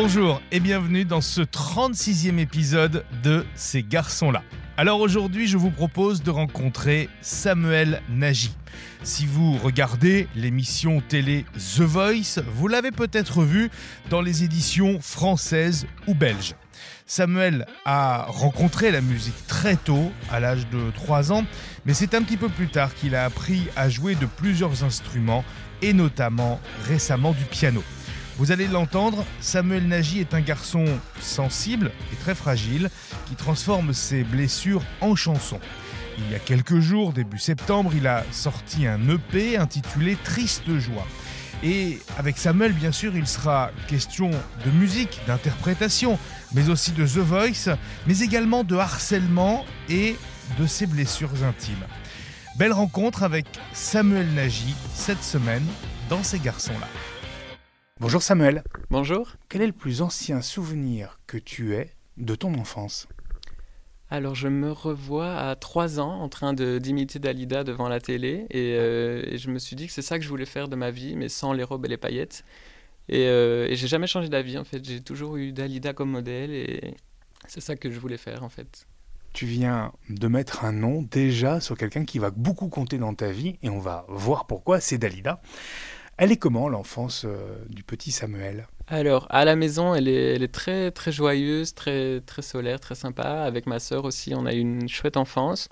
Bonjour et bienvenue dans ce 36e épisode de Ces garçons-là. Alors aujourd'hui, je vous propose de rencontrer Samuel Nagy. Si vous regardez l'émission télé The Voice, vous l'avez peut-être vu dans les éditions françaises ou belges. Samuel a rencontré la musique très tôt, à l'âge de 3 ans, mais c'est un petit peu plus tard qu'il a appris à jouer de plusieurs instruments et notamment récemment du piano. Vous allez l'entendre, Samuel Nagy est un garçon sensible et très fragile qui transforme ses blessures en chansons. Il y a quelques jours, début septembre, il a sorti un EP intitulé Triste joie. Et avec Samuel, bien sûr, il sera question de musique, d'interprétation, mais aussi de The Voice, mais également de harcèlement et de ses blessures intimes. Belle rencontre avec Samuel Nagy cette semaine dans Ces garçons-là. Bonjour Samuel. Bonjour. Quel est le plus ancien souvenir que tu aies de ton enfance? Alors je me revois à 3 ans en train d'imiter Dalida devant la télé euh, et, je me suis dit que c'est ça que je voulais faire de ma vie mais sans les robes et les paillettes. Et, euh, et j'ai jamais changé d'avis en fait, j'ai toujours eu Dalida comme modèle et c'est ça que je voulais faire en fait. Tu viens de mettre un nom déjà sur quelqu'un qui va beaucoup compter dans ta vie et on va voir pourquoi, c'est Dalida. Elle est comment l'enfance euh, du petit Samuel? Alors, à la maison, elle est, elle est, très, très joyeuse, très, très solaire, très sympa. Avec ma sœur aussi, on a eu une chouette enfance.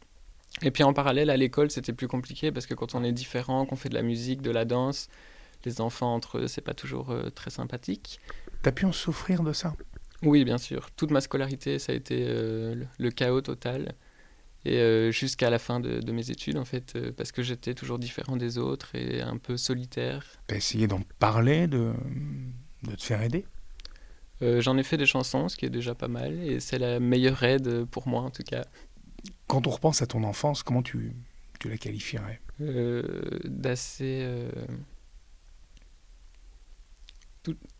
Et puis en parallèle, à l'école, c'était plus compliqué parce que quand on est différent, qu'on fait de la musique, de la danse, les enfants entre eux, c'est pas toujours euh, très sympathique. T'as pu en souffrir de ça? Oui, bien sûr. Toute ma scolarité, ça a été euh, le chaos total et euh, jusqu'à la fin de, mes études en fait euh, parce que j'étais toujours différent des autres et un peu solitaire. T'as essayé d'en parler, de, de te faire aider? Euh, J'en ai fait des chansons, ce qui est déjà pas mal et c'est la meilleure aide pour moi en tout cas. Quand on repense à ton enfance, comment tu, tu la qualifierais? D'assez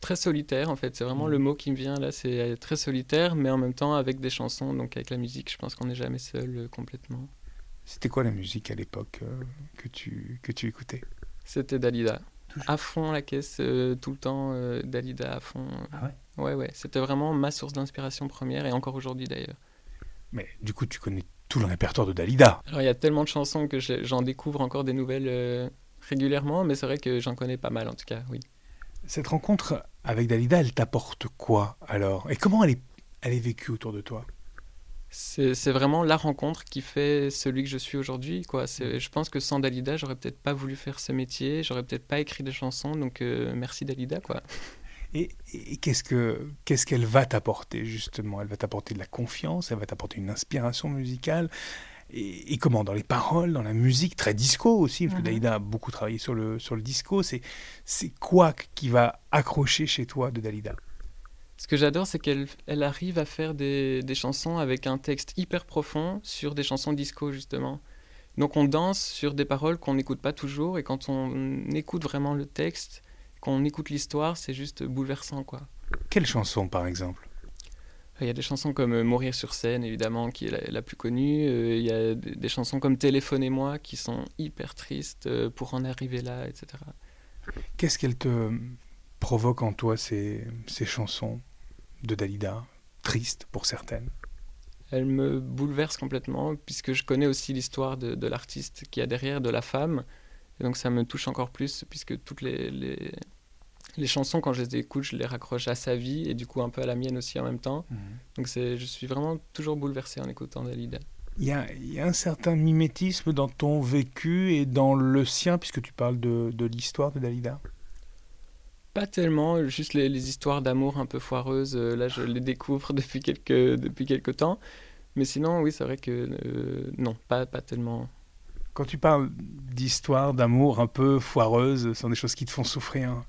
très solitaire en fait. C'est vraiment le mm. mot qui me vient là. C'est très solitaire, mais en même temps avec des chansons. Donc avec la musique, je pense qu'on n'est jamais seul euh, complètement. C'était quoi la musique à l'époque euh, que, tu, que tu écoutais? C'était Dalida. À fond la caisse, euh, tout le temps, Dalida à fond. Ah ouais? Ouais, ouais. C'était vraiment ma source d'inspiration première et encore aujourd'hui d'ailleurs. Mais du coup, tu connais tout le répertoire de Dalida. Alors il y a tellement de chansons que j'en découvre encore des nouvelles régulièrement, mais c'est vrai que j'en connais pas mal en tout cas, oui. Cette rencontre avec Dalida, elle t'apporte quoi alors? Et comment elle est, elle est vécue autour de toi? C'est vraiment la rencontre qui fait celui que je suis aujourd'hui. Quoi. Je pense que sans Dalida, j'aurais peut-être pas voulu faire ce métier, j'aurais peut-être pas écrit des chansons. Donc euh, merci Dalida. Quoi. Et, qu'est-ce que qu'est-ce qu'elle va t'apporter justement? Elle va t'apporter de la confiance, elle va t'apporter une inspiration musicale, et, comment Dans les paroles, dans la musique, très disco aussi, parce que mhm. Dalida a beaucoup travaillé sur le, sur le disco. C'est, c'est quoi qui va accrocher chez toi de Dalida? Ce que j'adore, c'est qu'elle elle arrive à faire des, des, chansons avec un texte hyper profond sur des chansons disco, justement. Donc on danse sur des paroles qu'on n'écoute pas toujours, et quand on écoute vraiment le texte, qu'on écoute l'histoire, c'est juste bouleversant, quoi. Quelle chanson, par exemple? Il y a des chansons comme euh, Mourir sur scène, évidemment, qui est la, plus connue. Euh, il y a des, chansons comme Téléphonez-moi, qui sont hyper tristes euh, pour en arriver là, etc. Qu'est-ce qu'elle te provoque en toi, ces, ces chansons de Dalida, tristes pour certaines? Elle me bouleverse complètement, puisque je connais aussi l'histoire de, de l'artiste qui a derrière, de la femme. Et donc ça me touche encore plus, puisque toutes les, les les chansons, quand je les écoute, je les raccroche à sa vie et du coup un peu à la mienne aussi en même temps. Mhm. Donc je suis vraiment toujours bouleversé en écoutant Dalida. Il y, a, il y, a, un certain mimétisme dans ton vécu et dans le sien, puisque tu parles de, de l'histoire de Dalida? Pas tellement, juste les, les histoires d'amour un peu foireuses, euh, là je les découvre depuis quelques, depuis quelques temps. Mais sinon, oui, c'est vrai que euh, non, pas, pas tellement. Quand tu parles d'histoires d'amour un peu foireuses, ce sont des choses qui te font souffrir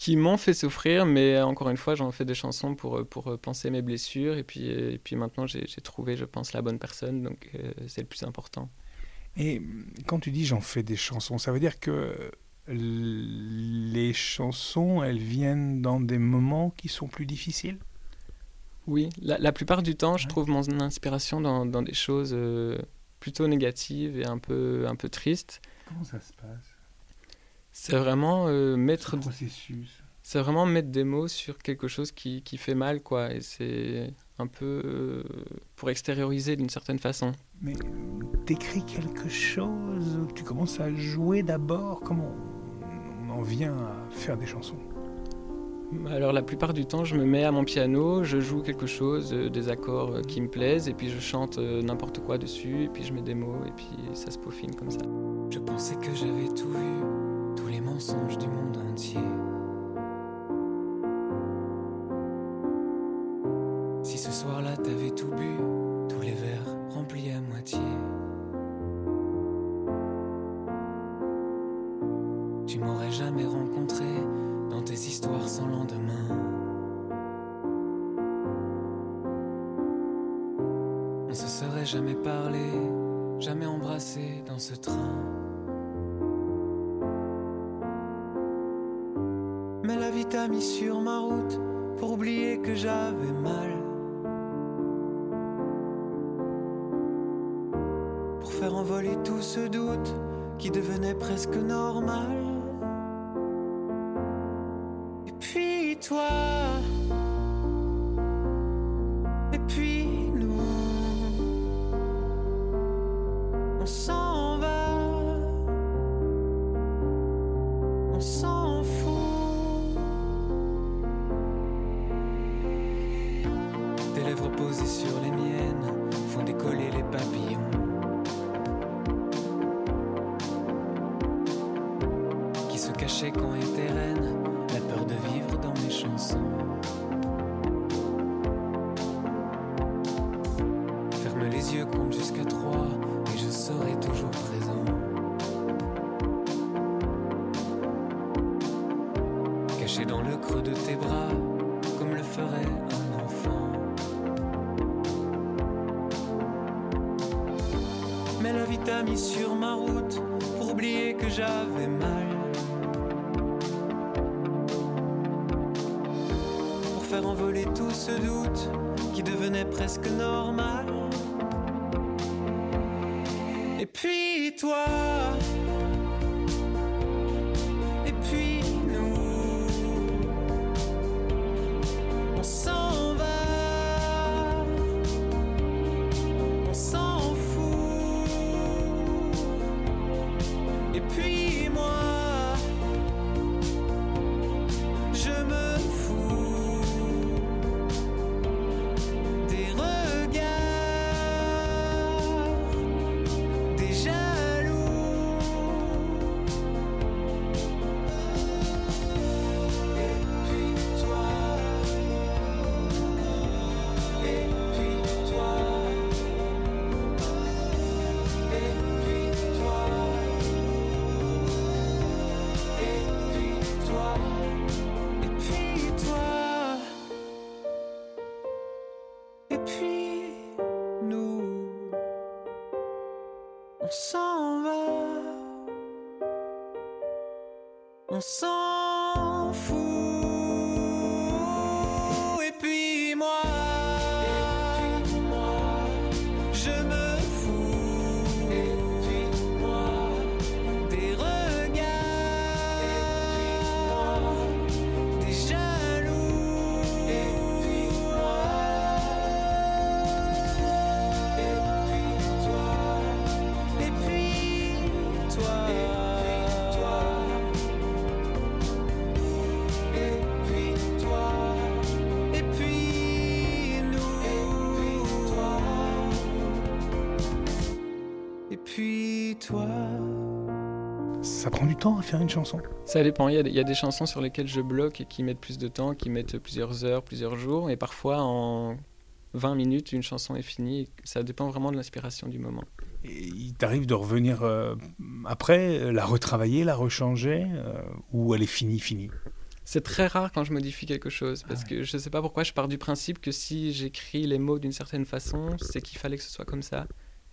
qui m'ont fait souffrir, mais encore une fois, j'en fais des chansons pour, pour penser mes blessures. Et puis, et puis maintenant, j'ai trouvé, je pense, la bonne personne, donc euh, c'est le plus important. Et quand tu dis j'en fais des chansons, ça veut dire que les chansons, elles viennent dans des moments qui sont plus difficiles? Oui, la, plupart du temps, je trouve mon inspiration dans, dans des choses euh, plutôt négatives et un peu, un peu tristes. Comment ça se passe? C'est vraiment euh, mettre. processus. c'est vraiment mettre des mots sur quelque chose qui, qui fait mal, quoi. Et c'est un peu euh, pour extérioriser d'une certaine façon. Mais t'écris quelque chose, tu commences à jouer d'abord, comment on en vient à faire des chansons? Alors la plupart du temps, je me mets à mon piano, je joue quelque chose, euh, des accords euh, qui me plaisent, et puis je chante n'importe quoi dessus, et puis je mets des mots, et puis ça se peaufine comme ça. Je pensais que j'avais tout vu, les mensonges du monde entier. Si ce soir-là t'avais tout bu, tous les verres remplis à moitié. Tu m'aurais jamais rencontré dans tes histoires sans lendemain. On se serait jamais parlé, jamais embrassé dans ce train. T'a mis sur ma route pour oublier que j'avais mal. Pour faire envoler tout ce doute qui devenait presque normal. Et puis toi, La vie t'a mis sur ma route pour oublier que j'avais mal. Pour faire envoler tout ce doute qui devenait presque normal. Puis nous, on s'en va. On s'en temps à faire une chanson Ça dépend. Il y, a, il y a des chansons sur lesquelles je bloque et qui mettent plus de temps, qui mettent plusieurs heures, plusieurs jours. Et parfois, en 20 minutes, une chanson est finie. Ça dépend vraiment de l'inspiration du moment. Et il t'arrive de revenir euh, après, la retravailler, la rechanger, euh, ou elle est finie, finie? C'est très rare quand je modifie quelque chose, parce Ah que je ne sais pas pourquoi je pars du principe que si j'écris les mots d'une certaine façon, c'est qu'il fallait que ce soit comme ça.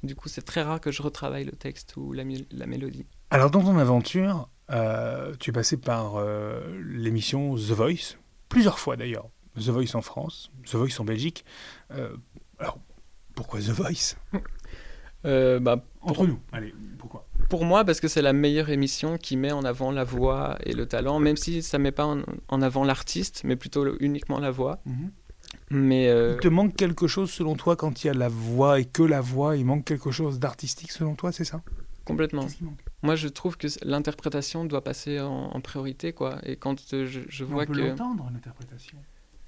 Du coup, c'est très rare que je retravaille le texte ou la mélodie. Alors, dans ton aventure, euh, tu es passé par euh, l'émission The Voice, plusieurs fois d'ailleurs. The Voice en France, The Voice en Belgique. Euh, alors, pourquoi The Voice? Bah, Entre nous, allez, pourquoi? Pour moi, parce que c'est la meilleure émission qui met en avant la voix et le talent, même si ça met pas en, en avant l'artiste, mais plutôt uniquement la voix. Mais euh, Il te manque quelque chose selon toi quand il y a la voix et que la voix, il manque quelque chose d'artistique selon toi, c'est ça? Complètement. Moi, je trouve que l'interprétation doit passer en, en priorité, quoi. Et quand euh, je, je vois que l'entendre l'interprétation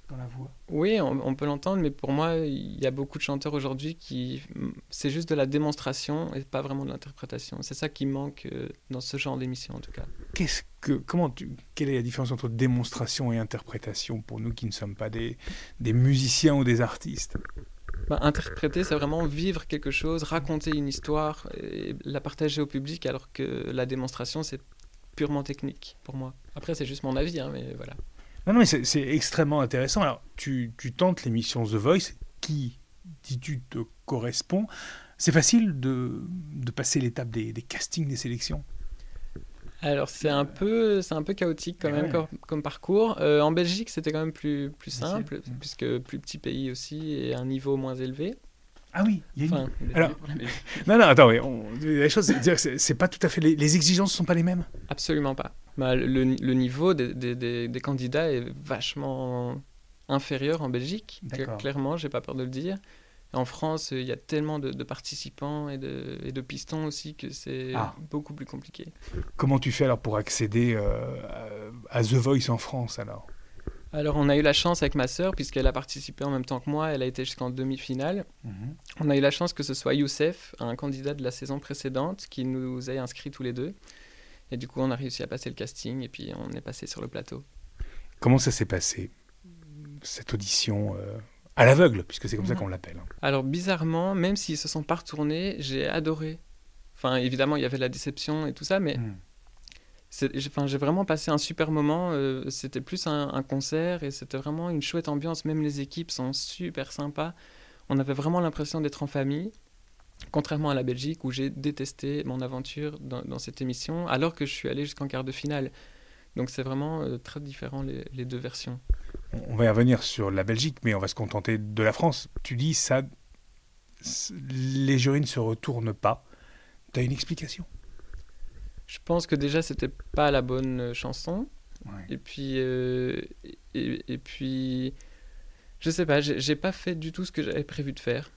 dans la voix. Oui, on, on peut l'entendre, mais pour moi, il y a beaucoup de chanteurs aujourd'hui qui. C'est juste de la démonstration et pas vraiment de l'interprétation. C'est ça qui manque euh, dans ce genre d'émission, en tout cas. Qu'est-ce que comment tu quelle est la différence entre démonstration et interprétation pour nous qui ne sommes pas des, des musiciens ou des artistes? Bah, interpréter, c'est vraiment vivre quelque chose, raconter une histoire et la partager au public, alors que la démonstration, c'est purement technique pour moi. Après, c'est juste mon avis, hein, mais voilà. Non, non, mais c'est extrêmement intéressant. Alors, tu, tentes l'émission The Voice, qui, dis-tu, te correspond? C'est facile de, passer l'étape des castings, des sélections? Alors c'est un peu, c'est un peu chaotique quand Eh même ouais. comme, comme parcours. Euh, en Belgique, c'était quand même plus, plus simple, Mm. puisque plus petit pays aussi et un niveau moins élevé. Ah oui, il y a une... Enfin, Alors- Non, non, attends, oui, on- les choses, c'est- pas tout à fait... Les, les exigences ne sont pas les mêmes absolument pas. Bah, le, le niveau des, des- des- des candidats est vachement inférieur en Belgique. Clairement, j'ai pas peur de le dire. En France, il y a tellement de, de participants et de, et de pistons aussi que c'est Ah. beaucoup plus compliqué. Comment tu fais alors pour accéder euh, à, The Voice en France alors? Alors, on a eu la chance avec ma sœur, puisqu'elle a participé en même temps que moi, elle a été jusqu'en demi-finale. On a eu la chance que ce soit Youssef, un candidat de la saison précédente, qui nous ait inscrits tous les deux. Et du coup, on a réussi à passer le casting et puis on est passé sur le plateau. Comment ça s'est passé, cette audition euh, à l'aveugle, puisque c'est comme ça qu'on l'appelle hein Alors, bizarrement, même s'ils se sont pas retournés, j'ai adoré. Enfin, évidemment, il y avait la déception et tout ça, mais Mm. c'est- j'ai enfin, j'ai vraiment passé un super moment. euh, c'était plus un, un concert et c'était vraiment une chouette ambiance. Même les équipes sont super sympas. On avait vraiment l'impression d'être en famille. Contrairement à la Belgique où j'ai détesté mon aventure dans, dans cette émission, alors que je suis allé jusqu'en quart de finale. Donc c'est vraiment euh, très différent les, les deux versions. On va y revenir sur la Belgique, mais on va se contenter de la France. Tu dis ça, les jurys ne se retournent pas. Tu as une explication? Je pense que déjà c'était pas la bonne euh, chanson. Ouais. Et puis, euh, et, et puis, je sais pas, j'ai pas fait du tout ce que j'avais prévu de faire.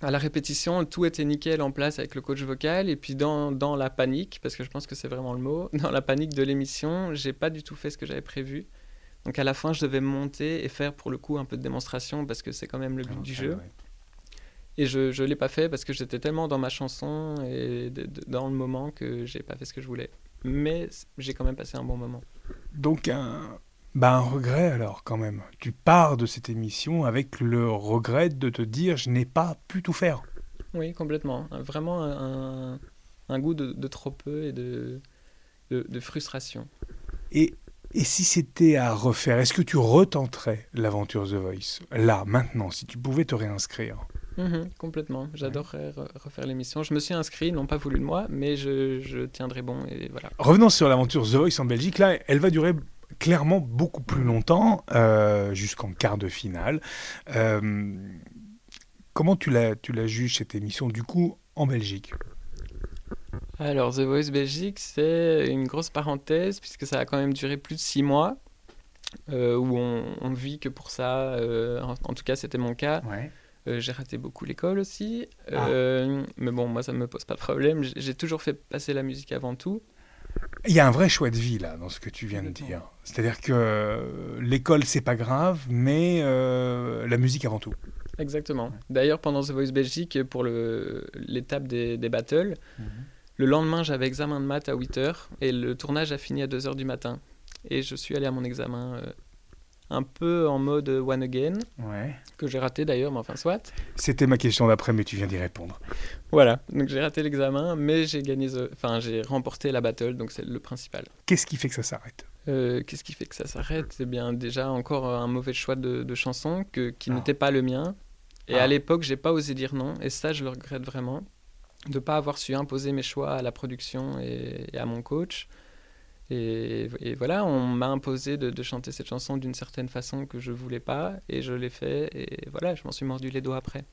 À la répétition, tout était nickel en place avec le coach vocal. Et puis, dans, dans la panique, parce que je pense que c'est vraiment le mot, dans la panique de l'émission, j'ai pas du tout fait ce que j'avais prévu. Donc, à la fin, je devais monter et faire pour le coup un peu de démonstration parce que c'est quand même le but du jeu. Et je ne l'ai pas fait parce que j'étais tellement dans ma chanson et de- de- dans le moment que j'ai pas fait ce que je voulais. Mais j'ai quand même passé un bon moment. Donc un, bah un regret alors quand même. Tu pars de cette émission avec le regret de te dire je n'ai pas pu tout faire. Oui, complètement. Vraiment un, un- goût de, de trop peu et de, de, de frustration. Et, et si c'était à refaire, est-ce que tu retenterais l'aventure The Voice Là, maintenant, si tu pouvais te réinscrire? Mhm, complètement. J'adorerais re- refaire l'émission. Je me suis inscrit, n'ont pas voulu de moi, mais je, je tiendrai bon et voilà. Revenons sur l'aventure The Voice en Belgique. Là, elle va durer clairement beaucoup plus longtemps, euh, jusqu'en quart de finale. Euh, comment tu la, tu la juges cette émission du coup en Belgique? Alors, The Voice Belgique, c'est une grosse parenthèse puisque ça a quand même duré plus de six mois. euh, où on, on vit que pour ça, en, en tout cas c'était mon cas. Ouais. Euh, j'ai raté beaucoup l'école aussi, Ah. Mais bon, moi ça me pose pas de problème. J'ai toujours fait passer la musique avant tout. Il y a un vrai choix de vie là dans ce que tu viens de dire. C'est-à-dire que euh, l'école c'est pas grave, mais euh, la musique avant tout. Exactement. D'ailleurs, pendant The Voice Belgique, pour l'étape des, des battles, le lendemain j'avais examen de maths à 8h et le tournage a fini à 2h du matin. Et je suis allé à mon examen euh, un peu en mode one again, Ouais. que j'ai raté d'ailleurs, mais enfin soit. C'était ma question d'après, mais tu viens d'y répondre. Voilà, donc j'ai raté l'examen, mais j'ai gagné, the- enfin j'ai remporté la battle, donc c'est le principal. Qu'est-ce qui fait que ça s'arrête? Euh, Qu'est-ce qui fait que ça s'arrête? Eh bien, déjà encore un mauvais choix de, de chanson que, qui Ah. n'était pas le mien. Et Ah. à l'époque, j'ai pas osé dire non, et ça, je le regrette vraiment, de pas avoir su imposer mes choix à la production et, et à mon coach. Et, et voilà, on m'a imposé de, de chanter cette chanson d'une certaine façon que je voulais pas, et je l'ai fait, et voilà, je m'en suis mordu les doigts après.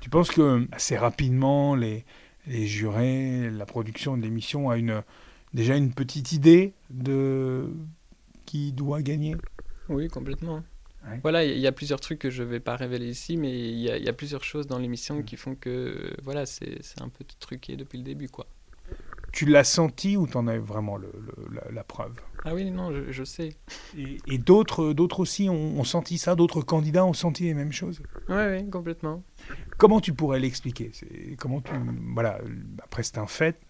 Tu penses que assez rapidement les les jurés, la production de l'émission a une, déjà une petite idée de qui doit gagner? Oui, complètement. Ouais. Voilà, il y a plusieurs trucs que je vais pas révéler ici, mais il y, a- il y a plusieurs choses dans l'émission Mm. qui font que voilà, c'est c'est un peu truqué depuis le début, quoi. Tu l'as senti ou t'en as vraiment le- le- la, la preuve? Ah oui, non, je, je sais. Et, et d'autres, d'autres aussi ont, ont senti ça, d'autres candidats ont senti les mêmes choses? Ouais, ouais, complètement. Comment tu pourrais l'expliquer? Comment tu voilà après c'est un fait,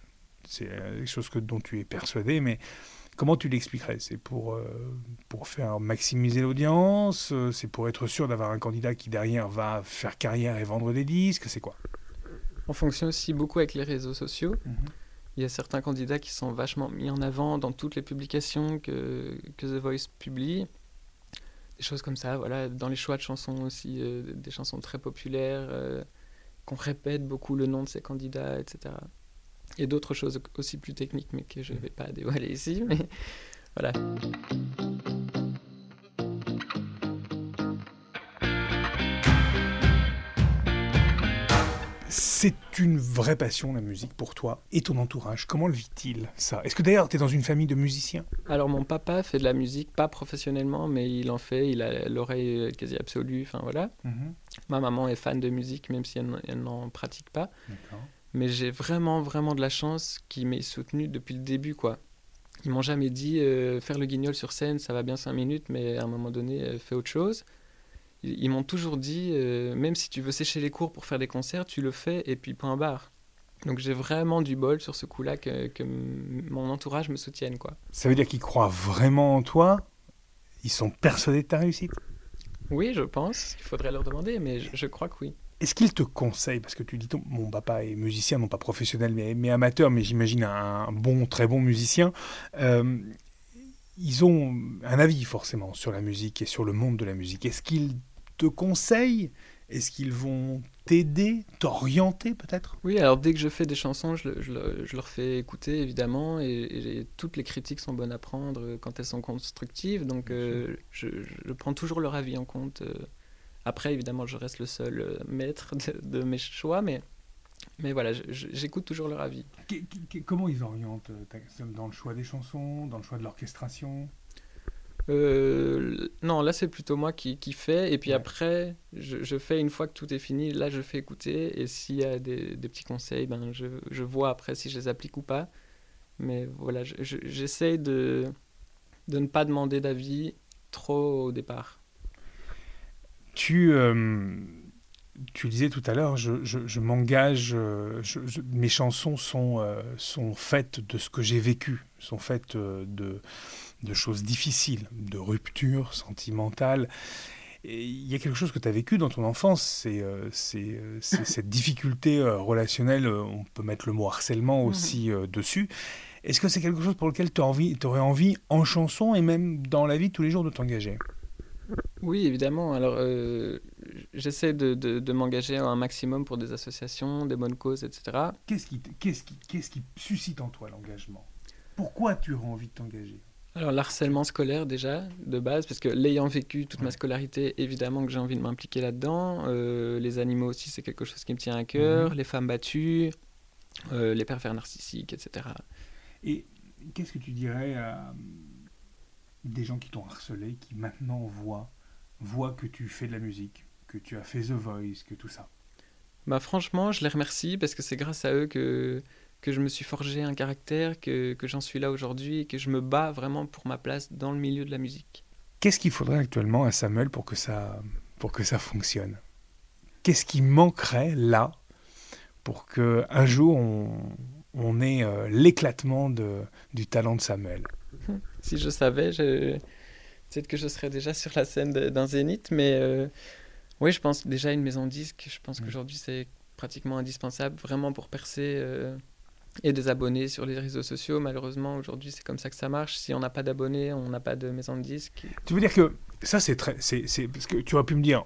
c'est euh, quelque chose que dont tu es persuadé, mais comment tu l'expliquerais? C'est pour euh, pour faire maximiser l'audience, euh, c'est pour être sûr d'avoir un candidat qui derrière va faire carrière et vendre des disques, c'est quoi? On fonctionne aussi beaucoup avec les réseaux sociaux. Il y a certains candidats qui sont vachement mis en avant dans toutes les publications que, que The Voice publie. Des choses comme ça, voilà, dans les choix de chansons aussi, euh, des chansons très populaires, euh, qu'on répète beaucoup le nom de ces candidats, etc. Et d'autres choses aussi plus techniques, mais que je ne vais pas dévoiler ici. Mais voilà. C'est une vraie passion la musique pour toi et ton entourage. Comment le vit-il ça? Est-ce que d'ailleurs tu es dans une famille de musiciens? Alors mon papa fait de la musique, pas professionnellement, mais il en fait, il a l'oreille euh, quasi absolue, enfin voilà. Ma maman est fan de musique, même si elle n'en pratique pas. Mais j'ai vraiment, vraiment de la chance qu'ils m'aient soutenu depuis le début, quoi. Ils m'ont jamais dit euh, faire le guignol sur scène, ça va bien cinq minutes, mais à un moment donné, euh, fais autre chose. Ils, ils m'ont toujours dit, euh, même si tu veux sécher les cours pour faire des concerts, tu le fais et puis point barre. Donc j'ai vraiment du bol sur ce coup-là que, mon entourage me soutienne, quoi. Ça veut dire qu'ils croient vraiment en toi? Ils sont persuadés de ta réussite? Oui, je pense. Il faudrait leur demander, mais je, je crois que oui. Est-ce qu'ils te conseillent? Parce que tu dis, mon papa est musicien, non pas professionnel, mais, mais amateur, mais j'imagine un bon, très bon musicien. Euh, ils ont un avis forcément sur la musique et sur le monde de la musique. Est-ce qu'ils te conseillent? Est-ce qu'ils vont t'aider, t'orienter peut-être? Oui, alors dès que je fais des chansons, je, je le- je leur fais écouter évidemment, et, et toutes les critiques sont bonnes à prendre euh, quand elles sont constructives, donc euh, je, je prends toujours leur avis en compte. euh. Après, évidemment, je reste le seul maître de, de mes choix, mais, mais voilà, j'écoute toujours leur avis. Comment ils orientent Dans le choix des chansons, dans le choix de l'orchestration? Euh, non, là c'est plutôt moi qui, qui fais, et puis Ouais. après, je, je fais une fois que tout est fini, là je fais écouter, et s'il y a des, des petits conseils, ben, je, je vois après si je les applique ou pas. Mais voilà, je- je- j'essaye de, de ne pas demander d'avis trop au départ. Tu, euh, tu disais tout à l'heure, je, je- je m'engage, euh, mes chansons sont, euh, sont faites de ce que j'ai vécu, sont faites euh, de, de choses difficiles, de ruptures sentimentales. Il y a quelque chose que tu as vécu dans ton enfance, c'est euh, cette difficulté relationnelle, on peut mettre le mot harcèlement aussi euh, dessus. Est-ce que c'est quelque chose pour lequel tu aurais envie, en chanson et même dans la vie de tous les jours, de t'engager? Oui, évidemment. Alors, euh, j'essaie de, de- de m'engager un maximum pour des associations, des bonnes causes, etc. Qu'est-ce qui, t- qu'est-ce qui, qu'est-ce qui suscite en toi l'engagement? Pourquoi tu aurais envie de t'engager? Alors, l'harcèlement scolaire, déjà, de base, parce que l'ayant vécu toute ma scolarité, évidemment que j'ai envie de m'impliquer là-dedans. Euh, les animaux aussi, c'est quelque chose qui me tient à cœur. Mhm. Les femmes battues, euh, les pervers narcissiques, etc. Et qu'est-ce que tu dirais à des gens qui t'ont harcelé, qui maintenant voient, voient que tu fais de la musique, que tu as fait The Voice, que tout ça. Bah, franchement, je les remercie parce que c'est grâce à eux que, que je me suis forgé un caractère, que, que j'en suis là aujourd'hui et que je me bats vraiment pour ma place dans le milieu de la musique. Qu'est-ce qu'il faudrait actuellement à Samuel pour que ça, pour que ça fonctionne? Qu'est-ce qui manquerait là pour que un jour on, on ait euh, l'éclatement du talent de Samuel? Si je savais, je... peut-être que je serais déjà sur la scène d'un zénith, mais euh, oui, je pense déjà une maison de disque. Je pense Mm. qu'aujourd'hui c'est pratiquement indispensable vraiment pour percer euh, et des abonnés sur les réseaux sociaux. Malheureusement, aujourd'hui c'est comme ça que ça marche. Si on n'a pas d'abonnés, on n'a pas de maison de disque. Tu veux dire que ça, c'est très. c'est parce que tu aurais pu me dire,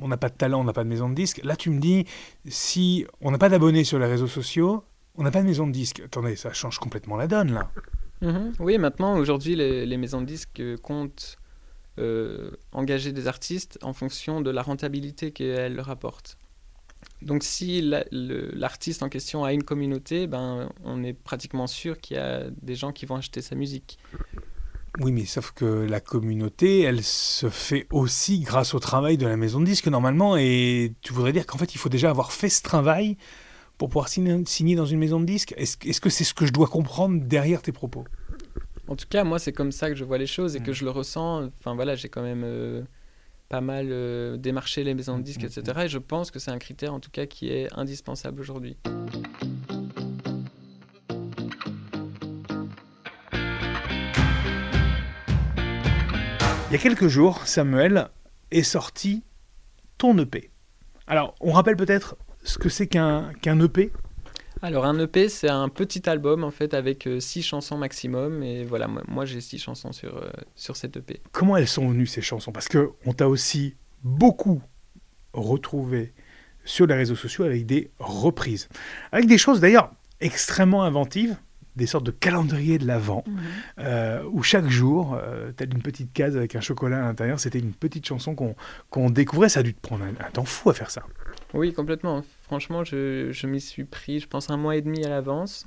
on n'a pas de talent, on n'a pas de maison de disque. Là, tu me dis, si on n'a pas d'abonnés sur les réseaux sociaux, on n'a pas de maison de disque. Attendez, ça change complètement la donne, là. Mhm. Oui, maintenant, aujourd'hui, les, les maisons de disques euh, comptent euh, engager des artistes en fonction de la rentabilité qu'elles leur apportent. Donc si l'artiste en question a une communauté, ben, on est pratiquement sûr qu'il y a des gens qui vont acheter sa musique. Oui, mais sauf que la communauté, elle se fait aussi grâce au travail de la maison de disques normalement. Et tu voudrais dire qu'en fait, il faut déjà avoir fait ce travail pour pouvoir signer, dans une maison de disques? Est-ce est-ce que c'est ce que je dois comprendre derrière tes propos? En tout cas, moi, c'est comme ça que je vois les choses et que Mm. je le ressens. Enfin voilà, j'ai quand même euh, pas mal euh, démarché les maisons de disques, Mm, mm, etc. Et je pense que c'est un critère, en tout cas, qui est indispensable aujourd'hui. Il y a quelques jours, Samuel est sorti ton EP. Alors, on rappelle peut-être ce que c'est qu'un EP Alors un EP, c'est un petit album en fait avec euh, six chansons maximum. Et voilà, moi, moi, j'ai six chansons sur, euh, sur cet EP. Comment elles sont venues ces chansons? Parce que on t'a aussi beaucoup retrouvé sur les réseaux sociaux avec des reprises. Avec des choses d'ailleurs extrêmement inventives, des sortes de calendriers de l'Avent, euh, où chaque jour, euh, telle une petite case avec un chocolat à l'intérieur, c'était une petite chanson qu'on qu'on découvrait. Ça a dû te prendre un, un temps fou à faire ça. Oui, complètement. Franchement, je, je m'y suis pris, je pense, un mois et demi à l'avance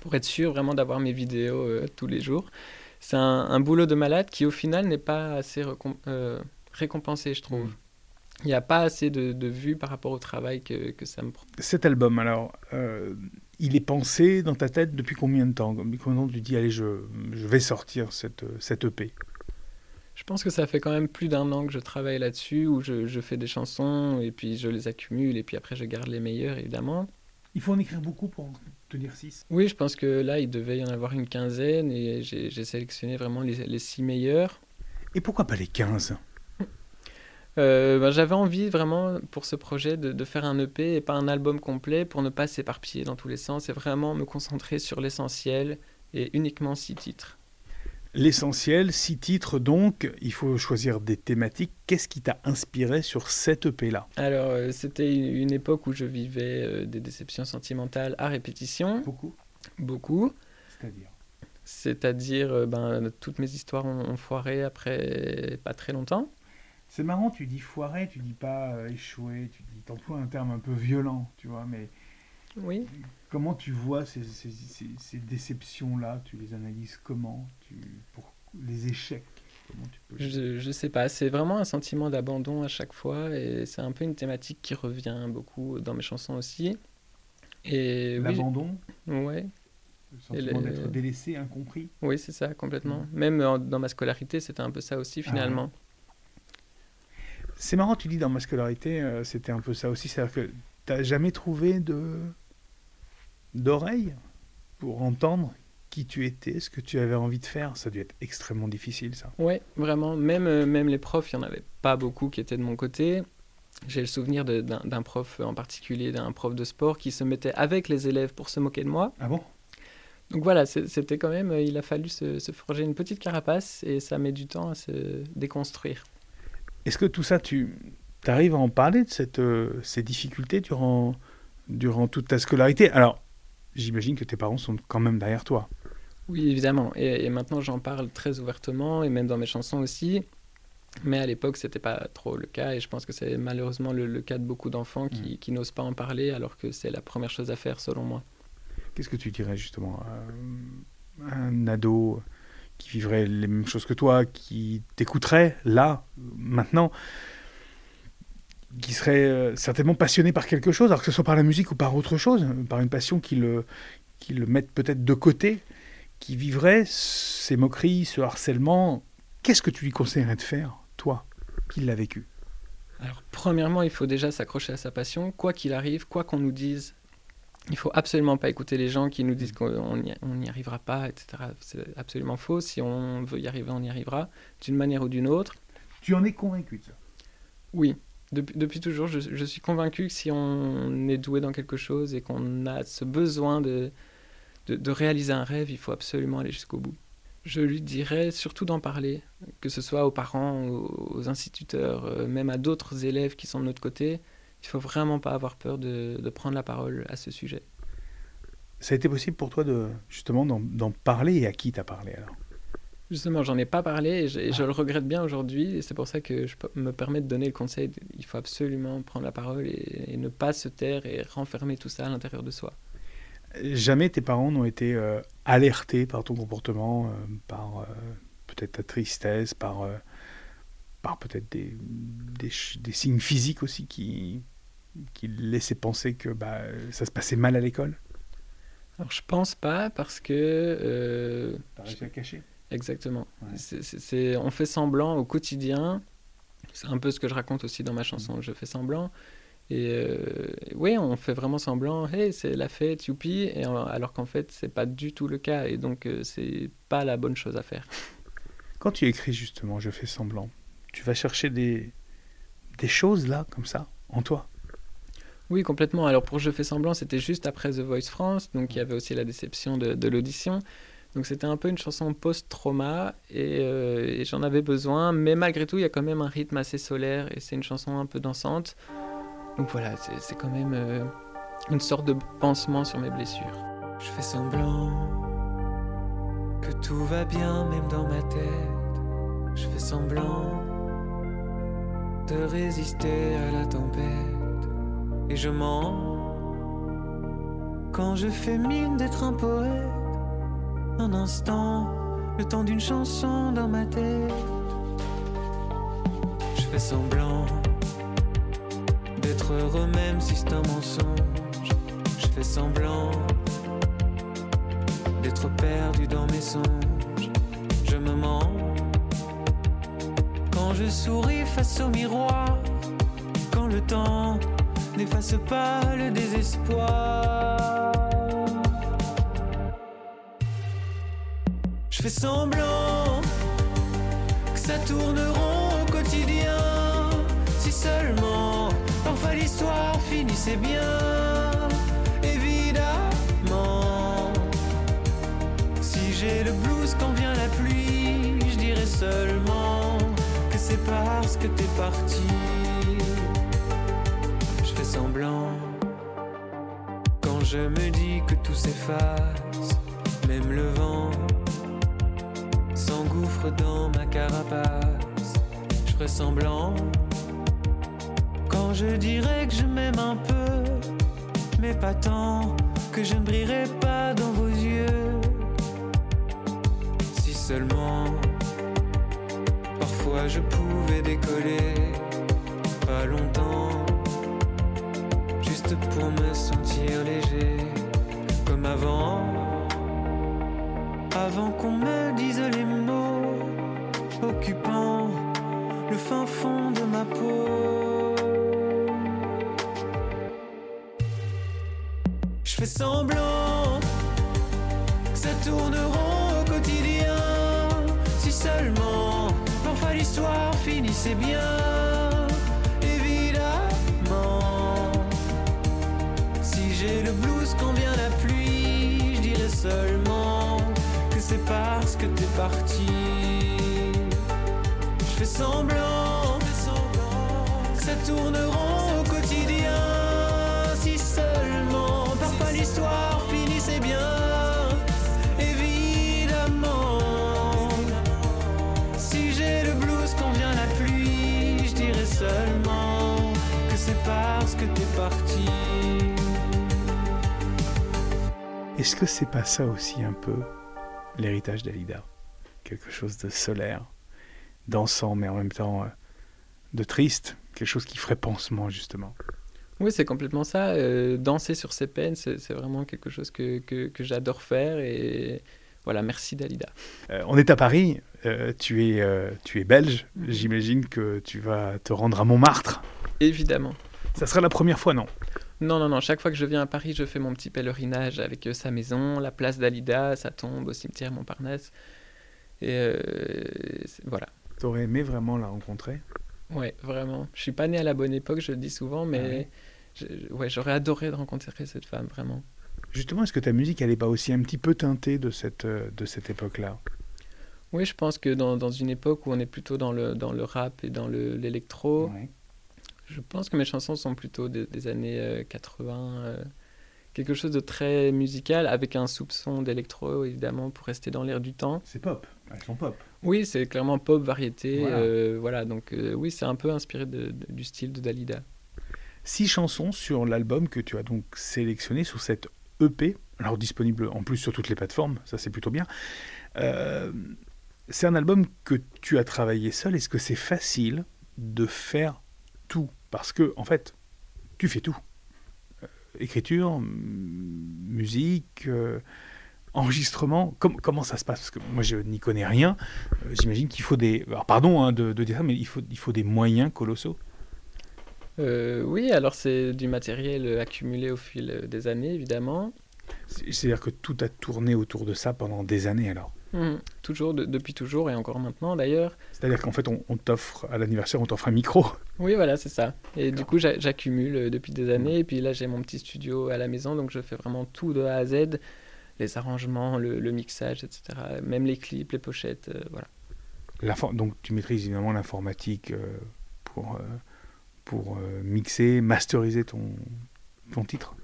pour être sûr vraiment d'avoir mes vidéos euh, tous les jours. C'est un, un boulot de malade qui, au final, n'est pas assez euh, récompensé, je trouve. Mm. Il n'y a pas assez de, de vues par rapport au travail que, que ça me prend. Cet album, alors, euh, il est pensé dans ta tête depuis combien de temps? Depuis combien de temps tu dis, allez, je, je vais sortir cette, cette EP Je pense que ça fait quand même plus d'un an que je travaille là-dessus, où je, je fais des chansons et puis je les accumule et puis après je garde les meilleures, évidemment. Il faut en écrire beaucoup pour en tenir 6. Oui, je pense que là, il devait y en avoir une quinzaine et j'ai sélectionné vraiment les, les six meilleures. Et pourquoi pas les 15 Euh, ben, J'avais envie vraiment pour ce projet de, de faire un EP et pas un album complet pour ne pas s'éparpiller dans tous les sens et vraiment me concentrer sur l'essentiel et uniquement six titres. L'essentiel, six titres donc, il faut choisir des thématiques. Qu'est-ce qui t'a inspiré sur cette EP-là Alors, euh, c'était une époque où je vivais euh, des déceptions sentimentales à répétition, Beaucoup. beaucoup. C'est-à-dire? C'est-à-dire, euh, ben, toutes mes histoires ont, foiré après pas très longtemps. C'est marrant, tu dis foiré, tu dis pas échoué, tu dis, t'emploies un terme un peu violent, tu vois, mais Oui. Comment tu vois ces, ces- ces- ces déceptions-là? Tu les analyses comment? Tu, Pour les échecs Comment tu peux Je, je sais pas, c'est vraiment un sentiment d'abandon à chaque fois et c'est un peu une thématique qui revient beaucoup dans mes chansons aussi. Et oui, L'abandon, ouais, le sentiment d'être délaissé, incompris? Oui, c'est ça, complètement. Mhm. Même en- dans ma scolarité, c'était un peu ça aussi Ah finalement. C'est marrant, tu dis dans ma scolarité, euh, c'était un peu ça aussi. C'est-à-dire que t'as jamais trouvé de d'oreille pour entendre qui tu étais, ce que tu avais envie de faire. Ça a dû être extrêmement difficile, ça. Ouais, vraiment. Même, euh, même les profs, il n'y en avait pas beaucoup qui étaient de mon côté. J'ai le souvenir d'un prof en particulier, d'un prof de sport qui se mettait avec les élèves pour se moquer de moi. Ah bon? Donc voilà, c'était quand même, euh, il a fallu se, se forger une petite carapace et ça met du temps à se déconstruire. Est-ce que tout ça, tu arrives à en parler de cette, euh, ces difficultés durant, durant toute ta scolarité? Alors, j'imagine que tes parents sont quand même derrière toi. Oui, évidemment. Et, et maintenant, j'en parle très ouvertement et même dans mes chansons aussi. Mais à l'époque, c'était pas trop le cas et je pense que c'est malheureusement le, le cas de beaucoup d'enfants qui, qui n'osent pas en parler alors que c'est la première chose à faire selon moi. Qu'est-ce que tu dirais justement à un ado qui vivrait les mêmes choses que toi, qui t'écouterait là, maintenant, qui serait euh, certainement passionné par quelque chose, alors que ce soit par la musique ou par autre chose, par une passion qui le, qui le mette peut-être de côté, qui vivrait ces moqueries, ce harcèlement, qu'est-ce que tu lui conseillerais de faire, toi, qui l'as vécu? Alors, premièrement, il faut déjà s'accrocher à sa passion, quoi qu'il arrive, quoi qu'on nous dise. Il faut absolument pas écouter les gens qui nous disent qu'on n'y arrivera pas, etc. C'est absolument faux. Si on veut y arriver, on y arrivera, d'une manière ou d'une autre. Tu en es convaincu de ça? Oui, depuis, toujours, je, suis convaincu que si on est doué dans quelque chose et qu'on a ce besoin de, de, de réaliser un rêve, il faut absolument aller jusqu'au bout. Je lui dirais surtout d'en parler, que ce soit aux parents, aux, instituteurs, euh, même à d'autres élèves qui sont de notre côté. Il faut vraiment pas avoir peur de, de prendre la parole à ce sujet. Ça a été possible pour toi de justement d'en parler et à qui t'as parlé alors? Justement, j'en ai pas parlé et je, et je le regrette bien aujourd'hui. Et c'est pour ça que je me permets de donner le conseil. de- Il faut absolument prendre la parole et, et ne pas se taire et renfermer tout ça à l'intérieur de soi. Jamais tes parents n'ont été euh, alertés par ton comportement, euh, par euh, peut-être ta tristesse, par, par peut-être des, des, signes physiques aussi qui, qui laissaient penser que bah, ça se passait mal à l'école? Alors, je pense pas parce que. T'as réussi à cacher? Exactement. Ouais. On fait semblant au quotidien. C'est un peu ce que je raconte aussi dans ma chanson. Je fais semblant. Et euh, oui, on fait vraiment semblant. Hey, c'est la fête, youpi. Et alors qu'en fait, c'est pas du tout le cas. Et donc, euh, c'est pas la bonne chose à faire. Quand tu écris justement, je fais semblant, tu vas chercher des, des choses là, comme ça, en toi? Oui, complètement. Alors pour Je fais semblant, c'était juste après The Voice France. Donc il y avait aussi la déception de, de l'audition. Donc c'était un peu une chanson post-trauma et, euh, et j'en avais besoin. Mais malgré tout, il y a quand même un rythme assez solaire et c'est une chanson un peu dansante. Donc voilà, c'est c'est quand même euh, une sorte de pansement sur mes blessures. Je fais semblant que tout va bien, même dans ma tête. Je fais semblant de résister à la tempête. Et je mens quand je fais mine d'être un poète. Un instant, le temps d'une chanson dans ma tête. Je fais semblant d'être heureux, même si c'est un mensonge. Je fais semblant d'être perdu dans mes songes. Je me mens quand je souris face au miroir, quand le temps n'efface pas le désespoir. Semblant que ça tourne rond au quotidien, si seulement parfois l'histoire finissait bien, évidemment. Si j'ai le blues quand vient la pluie, je dirais seulement que c'est parce que t'es parti. Je fais semblant quand je me dis que tout s'efface, même le vent dans ma carapace. Je ferai semblant quand je dirais que je m'aime un peu, mais pas tant que je ne brillerai pas dans vos yeux. Si seulement parfois je pouvais décoller, Est-ce que c'est pas ça aussi un peu l'héritage d'Alida? Quelque chose de solaire, dansant, mais en même temps euh, de triste, quelque chose qui ferait pansement justement? Oui, c'est complètement ça. Euh, danser sur ses peines, c'est vraiment quelque chose que, que, que j'adore faire. Et voilà, merci Dalida. Euh, on est à Paris, euh, tu, es, tu es belge, Mhm. j'imagine que tu vas te rendre à Montmartre. Évidemment. Ça sera la première fois, non? Non, non, non. Chaque fois que je viens à Paris, je fais mon petit pèlerinage avec euh, sa maison, la place d'Alida, sa tombe au cimetière Montparnasse. Et euh, voilà. T'aurais aimé vraiment la rencontrer? Ouais, vraiment. Je suis pas né à la bonne époque, je le dis souvent, mais ouais? je- je- ouais, j'aurais adoré de rencontrer cette femme, vraiment. Justement, est-ce que ta musique, elle n'est pas aussi un petit peu teintée de cette, euh, de cette époque-là? Oui, je pense que dans, dans une époque où on est plutôt dans le, dans le rap et dans le- l'électro, Ouais. Je pense que mes chansons sont plutôt des, des années euh, 80. euh, quelque chose de très musical, avec un soupçon d'électro, évidemment, pour rester dans l'air du temps. C'est pop. Elles sont pop. Oui, c'est clairement pop, variété. Voilà. euh, voilà, donc euh, oui, c'est un peu inspiré de- de- du style de Dalida. Six chansons sur l'album que tu as donc sélectionné sur cette EP, alors disponible en plus sur toutes les plateformes, ça c'est plutôt bien. Euh, c'est un album que tu as travaillé seul. Est-ce que c'est facile de faire tout Parce que, en fait, tu fais tout. Euh, écriture, musique, euh, enregistrement. Com- comment ça se passe? Parce que moi, je n'y connais rien. Euh, J'imagine qu'il faut des... Alors, pardon hein, de, de dire ça, mais il faut, il faut des moyens colossaux. Oui, alors c'est du matériel accumulé au fil des années, évidemment. C'est- C'est-à-dire que tout a tourné autour de ça pendant des années alors? Mhm. Toujours, de- depuis toujours, et encore maintenant d'ailleurs. C'est-à-dire qu'en fait, on, on t'offre à l'anniversaire, on t'offre un micro. Oui, voilà, c'est ça. Et du coup, j'a- j'accumule euh, depuis des années. Et puis là, j'ai mon petit studio à la maison, donc je fais vraiment tout de A à Z. Les arrangements, le, le mixage, etc. Même les clips, les pochettes, euh, voilà. Donc, tu maîtrises évidemment l'informatique euh, pour, euh, pour euh, mixer, masteriser ton, ton titre?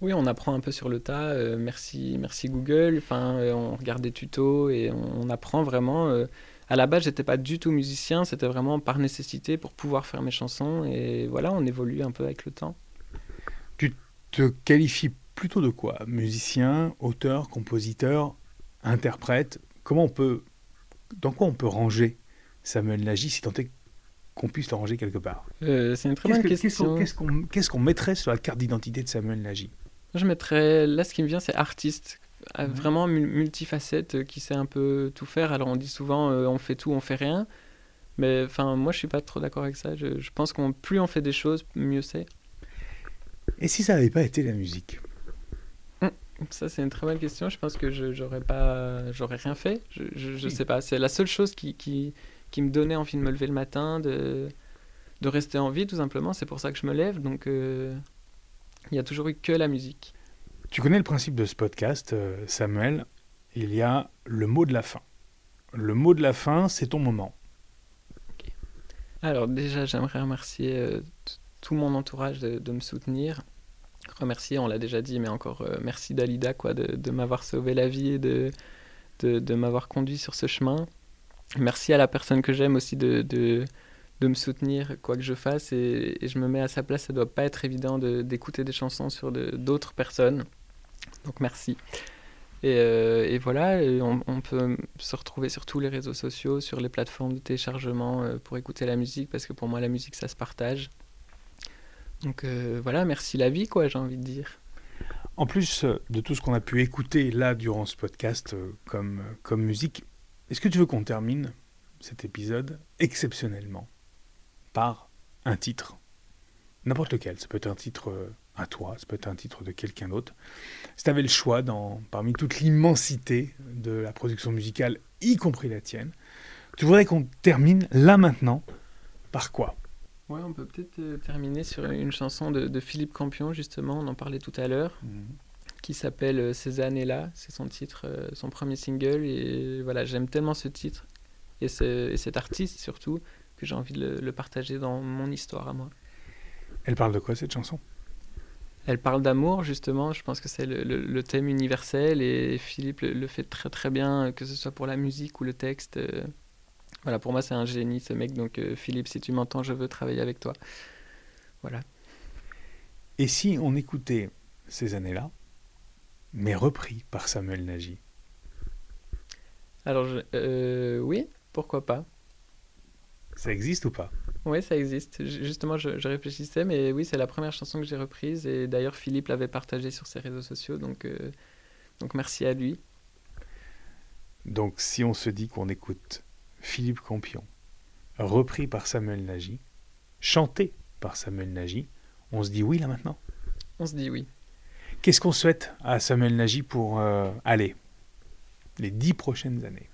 Oui, on apprend un peu sur le tas. euh, merci, merci Google. Enfin, euh, on regarde des tutos et on, on apprend vraiment. euh. à la base, j'étais pas du tout musicien. C'était vraiment par nécessité pour pouvoir faire mes chansons. Et voilà, on évolue un peu avec le temps. Te qualifies plutôt de quoi? Musicien, auteur, compositeur, interprète? Comment on peut, Dans quoi on peut ranger? Samuel Nagy si tant est qu'on puisse le ranger quelque part c'est une très bonne question. qu'est-ce qu'on- qu'est-ce qu'on mettrait sur la carte d'identité de Samuel Nagy? Je mettrais, là, ce qui me vient, c'est artiste. Ouais. Vraiment mul- multifacette, euh, qui sait un peu tout faire. Alors, on dit souvent, euh, on fait tout, on fait rien. Mais enfin, moi, je suis pas trop d'accord avec ça. Je, je pense qu'on plus on fait des choses, mieux c'est. Et si ça n'avait pas été la musique? Ça, c'est une très bonne question. Je pense que je j'aurais pas, j'aurais rien fait. Je, je, je Oui. sais pas. C'est la seule chose qui, qui, qui me donnait envie de me lever le matin, de, de rester en vie, tout simplement. C'est pour ça que je me lève. Donc, euh, il y a toujours eu que la musique. Tu connais le principe de ce podcast, euh, Samuel? Il y a le mot de la fin. Le mot de la fin, c'est ton moment. Alors déjà, j'aimerais remercier euh, tout mon entourage de, de me soutenir. Remercier, on l'a déjà dit, mais encore euh, merci Dalida quoi, de, de m'avoir sauvé la vie et de, de, de m'avoir conduit sur ce chemin. Merci à la personne que j'aime aussi de, de, de me soutenir quoi que je fasse et, je me mets à sa place. Ça doit pas être évident de- d'écouter des chansons sur d'autres personnes. Donc merci. Et, euh, et voilà, on, peut se retrouver sur tous les réseaux sociaux, sur les plateformes de téléchargement euh, pour écouter la musique, parce que pour moi la musique ça se partage. Donc euh, voilà, merci la vie quoi, j'ai envie de dire. En plus de tout ce qu'on a pu écouter là durant ce podcast comme, comme musique, est-ce que tu veux qu'on termine cet épisode exceptionnellement? Par un titre. N'importe lequel, ça peut être un titre euh, à toi, ça peut être un titre de quelqu'un d'autre. Si tu avais le choix dans, parmi toute l'immensité de la production musicale, y compris la tienne, tu voudrais qu'on termine là maintenant par quoi? Ouais, on peut peut-être euh, terminer sur une chanson de, de Philippe Campion justement, on en parlait tout à l'heure, qui s'appelle euh, Ces années-là, c'est son titre, son premier single, et voilà, j'aime tellement ce titre et, ce- et cet artiste surtout que j'ai envie de le- le partager dans mon histoire à moi. Elle parle de quoi cette chanson? Elle parle d'amour, justement. Je pense que c'est le, le- le thème universel et Philippe le, fait très très bien, que ce soit pour la musique ou le texte. euh. Voilà, pour moi, c'est un génie ce mec. Donc, euh, Philippe, si tu m'entends, je veux travailler avec toi. Voilà. Et si on écoutait ces années-là, mais repris par Samuel Nagy? Alors, je- euh, oui, pourquoi pas Ça existe ou pas? Oui, ça existe. Ju- Justement, je, je réfléchissais, mais oui, c'est la première chanson que j'ai reprise. Et d'ailleurs, Philippe l'avait partagée sur ses réseaux sociaux. Donc, euh, donc merci à lui. Donc si on se dit qu'on écoute Philippe Campion, repris par Samuel Nagy, chanté par Samuel Nagy, on se dit oui là maintenant? On se dit oui. Qu'est-ce qu'on souhaite à Samuel Nagy pour euh, aller les dix prochaines années?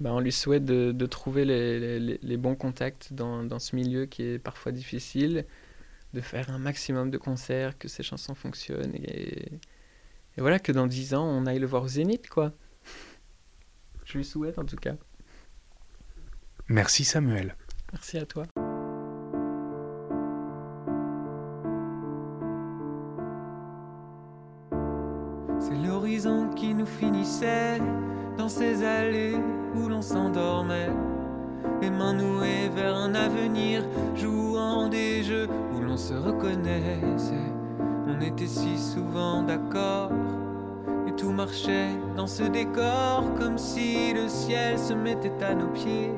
Ben, on lui souhaite de, de trouver les, les- les bons contacts dans, dans ce milieu qui est parfois difficile, de faire un maximum de concerts, que ses chansons fonctionnent et, et voilà, que dans 10 ans, on aille le voir au Zénith, quoi. Je lui souhaite en tout cas. Merci Samuel. Merci à toi. Vers un avenir, jouant des jeux où l'on se reconnaissait. On était si souvent d'accord et tout marchait dans ce décor comme si le ciel se mettait à nos pieds.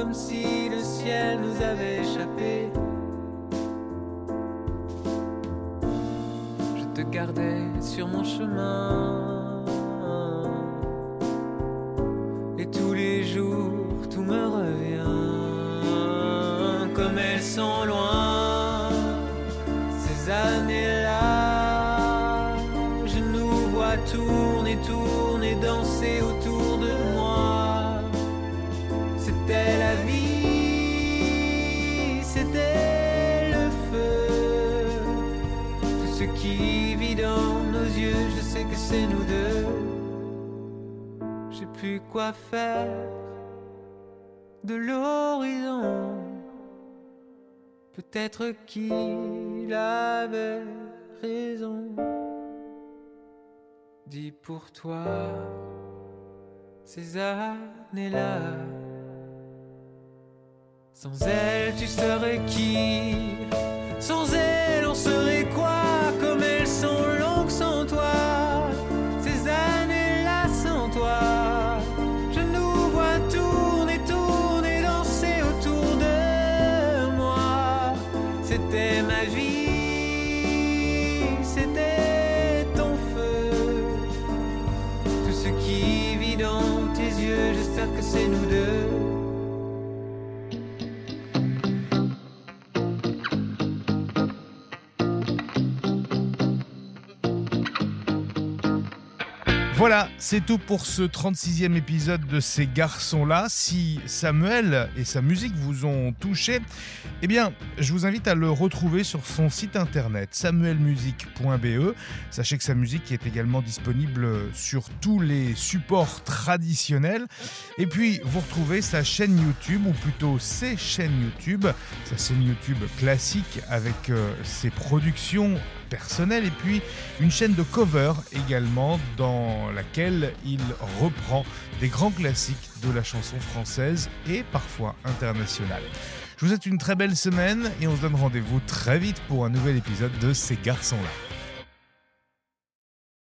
Comme si le ciel nous avait échappé. Je te gardais sur mon chemin. Et tous les jours, tout me revient. Comme elles sont loin, Quoi faire de l'horizon. Peut-être qu'il avait raison. Dis pour toi ces années-là. Sans elle, tu serais qui? Sans elle, on serait quoi? Voilà, c'est tout pour ce 36e épisode de ces garçons-là. Si Samuel et sa musique vous ont touché, eh bien, je vous invite à le retrouver sur son site internet samuelmusique.be. Sachez que sa musique est également disponible sur tous les supports traditionnels. Et puis, vous retrouvez sa chaîne YouTube, ou plutôt ses chaînes YouTube, sa chaîne YouTube classique avec euh, ses productions et puis une chaîne de cover également dans laquelle il reprend des grands classiques de la chanson française et parfois internationale. Je vous souhaite une très belle semaine et on se donne rendez-vous très vite pour un nouvel épisode de Ces garçons-là.